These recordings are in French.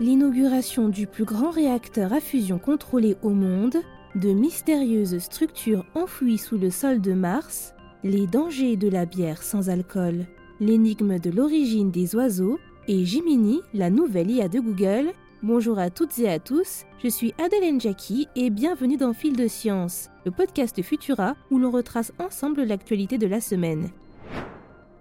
l'inauguration du plus grand réacteur à fusion contrôlé au monde, de mystérieuses structures enfouies sous le sol de Mars, les dangers de la bière sans alcool, l'énigme de l'origine des oiseaux et Jiminy, la nouvelle IA de Google. Bonjour à toutes et à tous, je suis Adeline Jackie et bienvenue dans Fil de Science, le podcast Futura où l'on retrace ensemble l'actualité de la semaine.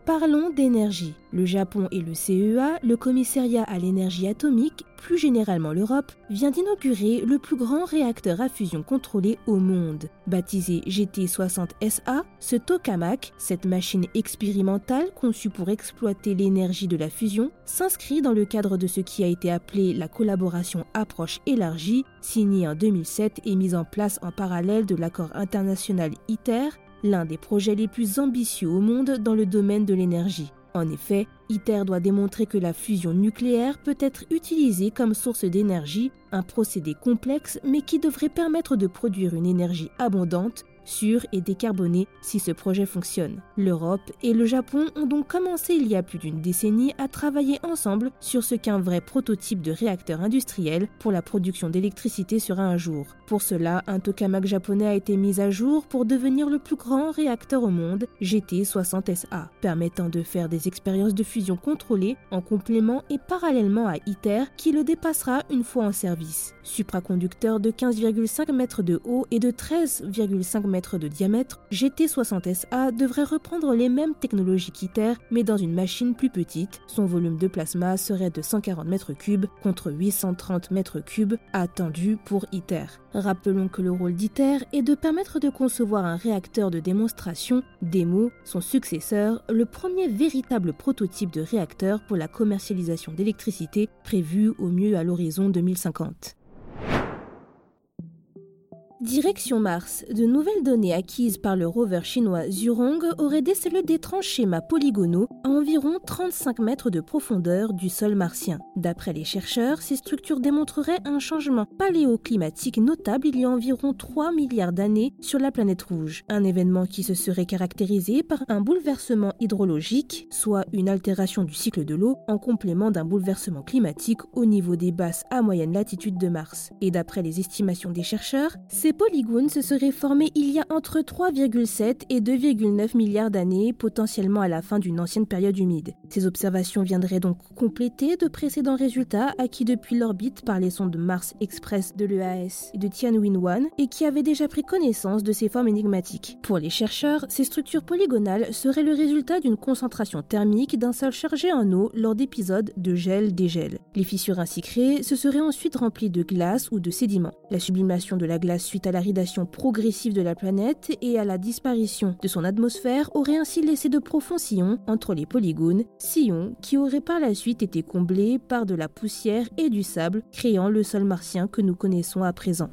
Parlons d'énergie. Le Japon et le CEA, le Commissariat à l'énergie atomique, plus généralement l'Europe, vient d'inaugurer le plus grand réacteur à fusion contrôlé au monde. Baptisé GT60SA, ce tokamak, cette machine expérimentale conçue pour exploiter l'énergie de la fusion, s'inscrit dans le cadre de ce qui a été appelé la collaboration approche élargie, signée en 2007 et mise en place en parallèle de l'accord international ITER l'un des projets les plus ambitieux au monde dans le domaine de l'énergie. En effet, ITER doit démontrer que la fusion nucléaire peut être utilisée comme source d'énergie, un procédé complexe mais qui devrait permettre de produire une énergie abondante sûr et décarboné si ce projet fonctionne. L'Europe et le Japon ont donc commencé il y a plus d'une décennie à travailler ensemble sur ce qu'un vrai prototype de réacteur industriel pour la production d'électricité sera un jour. Pour cela, un tokamak japonais a été mis à jour pour devenir le plus grand réacteur au monde, GT60SA, permettant de faire des expériences de fusion contrôlées en complément et parallèlement à ITER qui le dépassera une fois en service. Supraconducteur de 15,5 mètres de haut et de 13,5 de diamètre, GT60SA devrait reprendre les mêmes technologies qu'ITER, mais dans une machine plus petite. Son volume de plasma serait de 140 m3 contre 830 m3 attendu pour ITER. Rappelons que le rôle d'ITER est de permettre de concevoir un réacteur de démonstration, DEMO, son successeur, le premier véritable prototype de réacteur pour la commercialisation d'électricité prévu au mieux à l'horizon 2050. Direction Mars, de nouvelles données acquises par le rover chinois Zhurong auraient décelé d'étranges schémas polygonaux à environ 35 mètres de profondeur du sol martien. D'après les chercheurs, ces structures démontreraient un changement paléoclimatique notable il y a environ 3 milliards d'années sur la planète rouge. Un événement qui se serait caractérisé par un bouleversement hydrologique, soit une altération du cycle de l'eau en complément d'un bouleversement climatique au niveau des basses à moyenne latitude de Mars. Et d'après les estimations des chercheurs, ces polygones se seraient formés il y a entre 3,7 et 2,9 milliards d'années, potentiellement à la fin d'une ancienne période humide. Ces observations viendraient donc compléter de précédents résultats acquis depuis l'orbite par les sondes Mars Express de l'EAS et de Tianwen-1 et qui avaient déjà pris connaissance de ces formes énigmatiques. Pour les chercheurs, ces structures polygonales seraient le résultat d'une concentration thermique d'un sol chargé en eau lors d'épisodes de gel-dégel. Les fissures ainsi créées se seraient ensuite remplies de glace ou de sédiments. La sublimation de la glace suite à l'aridation progressive de la planète et à la disparition de son atmosphère aurait ainsi laissé de profonds sillons entre les polygones, sillons qui auraient par la suite été comblés par de la poussière et du sable, créant le sol martien que nous connaissons à présent.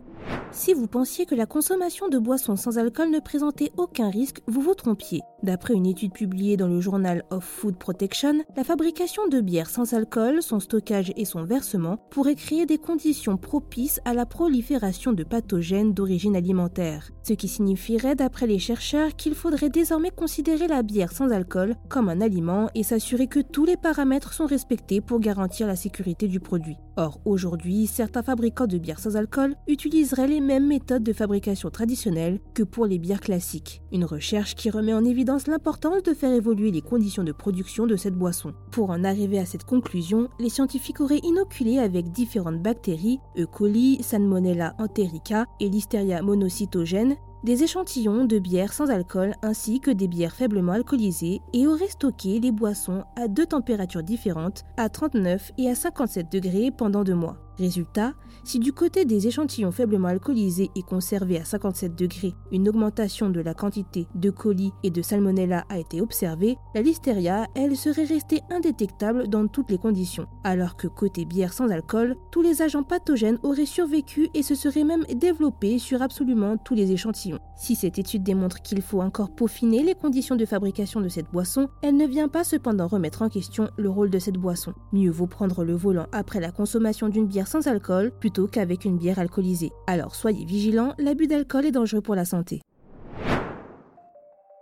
Si vous pensiez que la consommation de boissons sans alcool ne présentait aucun risque, vous vous trompiez. D'après une étude publiée dans le journal of Food Protection, la fabrication de bières sans alcool, son stockage et son versement pourraient créer des conditions propices à la prolifération de pathogènes d'origine alimentaire. Ce qui signifierait, d'après les chercheurs, qu'il faudrait désormais considérer la bière sans alcool comme un aliment et s'assurer que tous les paramètres sont respectés pour garantir la sécurité du produit. Or, aujourd'hui, certains fabricants de bières sans alcool utiliseraient les mêmes méthodes de fabrication traditionnelles que pour les bières classiques. Une recherche qui remet en évidence l'importance de faire évoluer les conditions de production de cette boisson. Pour en arriver à cette conclusion, les scientifiques auraient inoculé avec différentes bactéries, E. coli, Salmonella enterica et Listeria monocytogène, des échantillons de bières sans alcool ainsi que des bières faiblement alcoolisées et auraient stocké les boissons à deux températures différentes, à 39 et à 57 degrés pendant deux mois. Résultat, si du côté des échantillons faiblement alcoolisés et conservés à 57 degrés, une augmentation de la quantité de colis et de salmonella a été observée, la listeria, elle, serait restée indétectable dans toutes les conditions, alors que côté bière sans alcool, tous les agents pathogènes auraient survécu et se seraient même développés sur absolument tous les échantillons. Si cette étude démontre qu'il faut encore peaufiner les conditions de fabrication de cette boisson, elle ne vient pas cependant remettre en question le rôle de cette boisson. Mieux vaut prendre le volant après la consommation d'une bière sans alcool plutôt qu'avec une bière alcoolisée. Alors soyez vigilants, l'abus d'alcool est dangereux pour la santé.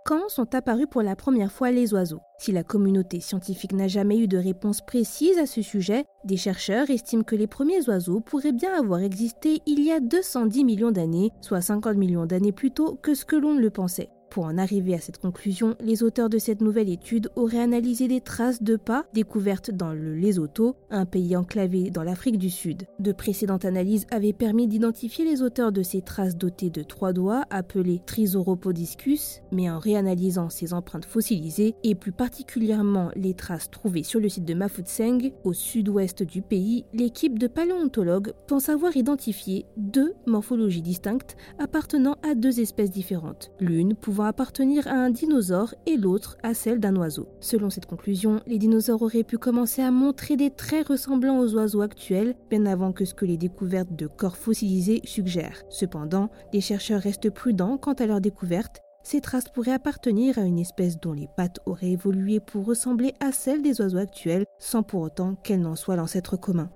Quand sont apparus pour la première fois les oiseaux? Si la communauté scientifique n'a jamais eu de réponse précise à ce sujet, des chercheurs estiment que les premiers oiseaux pourraient bien avoir existé il y a 210 millions d'années, soit 50 millions d'années plus tôt que ce que l'on le pensait. Pour en arriver à cette conclusion, les auteurs de cette nouvelle étude auraient analysé des traces de pas découvertes dans le Lesotho, un pays enclavé dans l'Afrique du Sud. De précédentes analyses avaient permis d'identifier les auteurs de ces traces dotées de trois doigts appelés Trisauropodiscus, mais en réanalysant ces empreintes fossilisées et plus particulièrement les traces trouvées sur le site de Mafutseng, au sud-ouest du pays, l'équipe de paléontologues pense avoir identifié deux morphologies distinctes appartenant à deux espèces différentes, l'une pouvant appartenir à un dinosaure et l'autre à celle d'un oiseau. Selon cette conclusion, les dinosaures auraient pu commencer à montrer des traits ressemblants aux oiseaux actuels bien avant que ce que les découvertes de corps fossilisés suggèrent. Cependant, les chercheurs restent prudents quant à leur découverte ces traces pourraient appartenir à une espèce dont les pattes auraient évolué pour ressembler à celles des oiseaux actuels, sans pour autant qu'elles n'en soient l'ancêtre commun.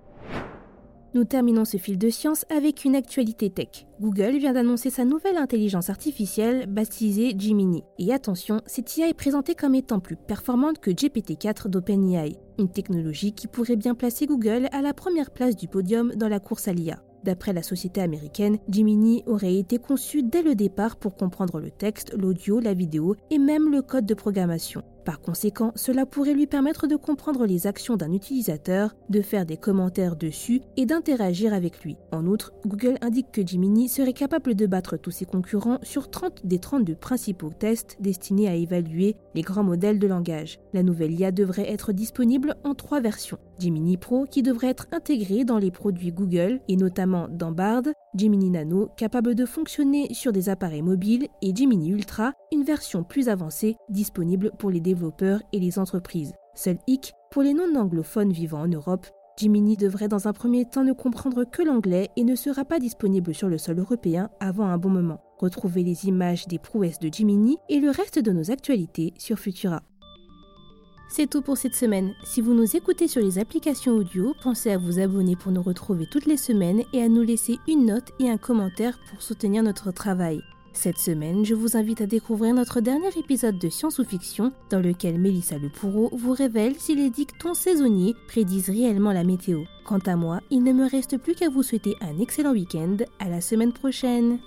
Nous terminons ce fil de science avec une actualité tech. Google vient d'annoncer sa nouvelle intelligence artificielle baptisée Gemini. Et attention, cette IA est présentée comme étant plus performante que GPT-4 d'OpenAI, une technologie qui pourrait bien placer Google à la première place du podium dans la course à l'IA. D'après la société américaine, Gemini aurait été conçu dès le départ pour comprendre le texte, l'audio, la vidéo et même le code de programmation. Par conséquent, cela pourrait lui permettre de comprendre les actions d'un utilisateur, de faire des commentaires dessus et d'interagir avec lui. En outre, Google indique que Gemini serait capable de battre tous ses concurrents sur 30 des 32 principaux tests destinés à évaluer les grands modèles de langage. La nouvelle IA devrait être disponible en trois versions. Gemini Pro qui devrait être intégré dans les produits Google et notamment dans Bard, Gemini Nano capable de fonctionner sur des appareils mobiles et Gemini Ultra, une version plus avancée disponible pour les développeurs et les entreprises. Seul hic, pour les non-anglophones vivant en Europe, Gemini devrait dans un premier temps ne comprendre que l'anglais et ne sera pas disponible sur le sol européen avant un bon moment. Retrouvez les images des prouesses de Gemini et le reste de nos actualités sur Futura. C'est tout pour cette semaine. Si vous nous écoutez sur les applications audio, pensez à vous abonner pour nous retrouver toutes les semaines et à nous laisser une note et un commentaire pour soutenir notre travail. Cette semaine, je vous invite à découvrir notre dernier épisode de Science ou Fiction, dans lequel Mélissa Lepourreau vous révèle si les dictons saisonniers prédisent réellement la météo. Quant à moi, il ne me reste plus qu'à vous souhaiter un excellent week-end. À la semaine prochaine!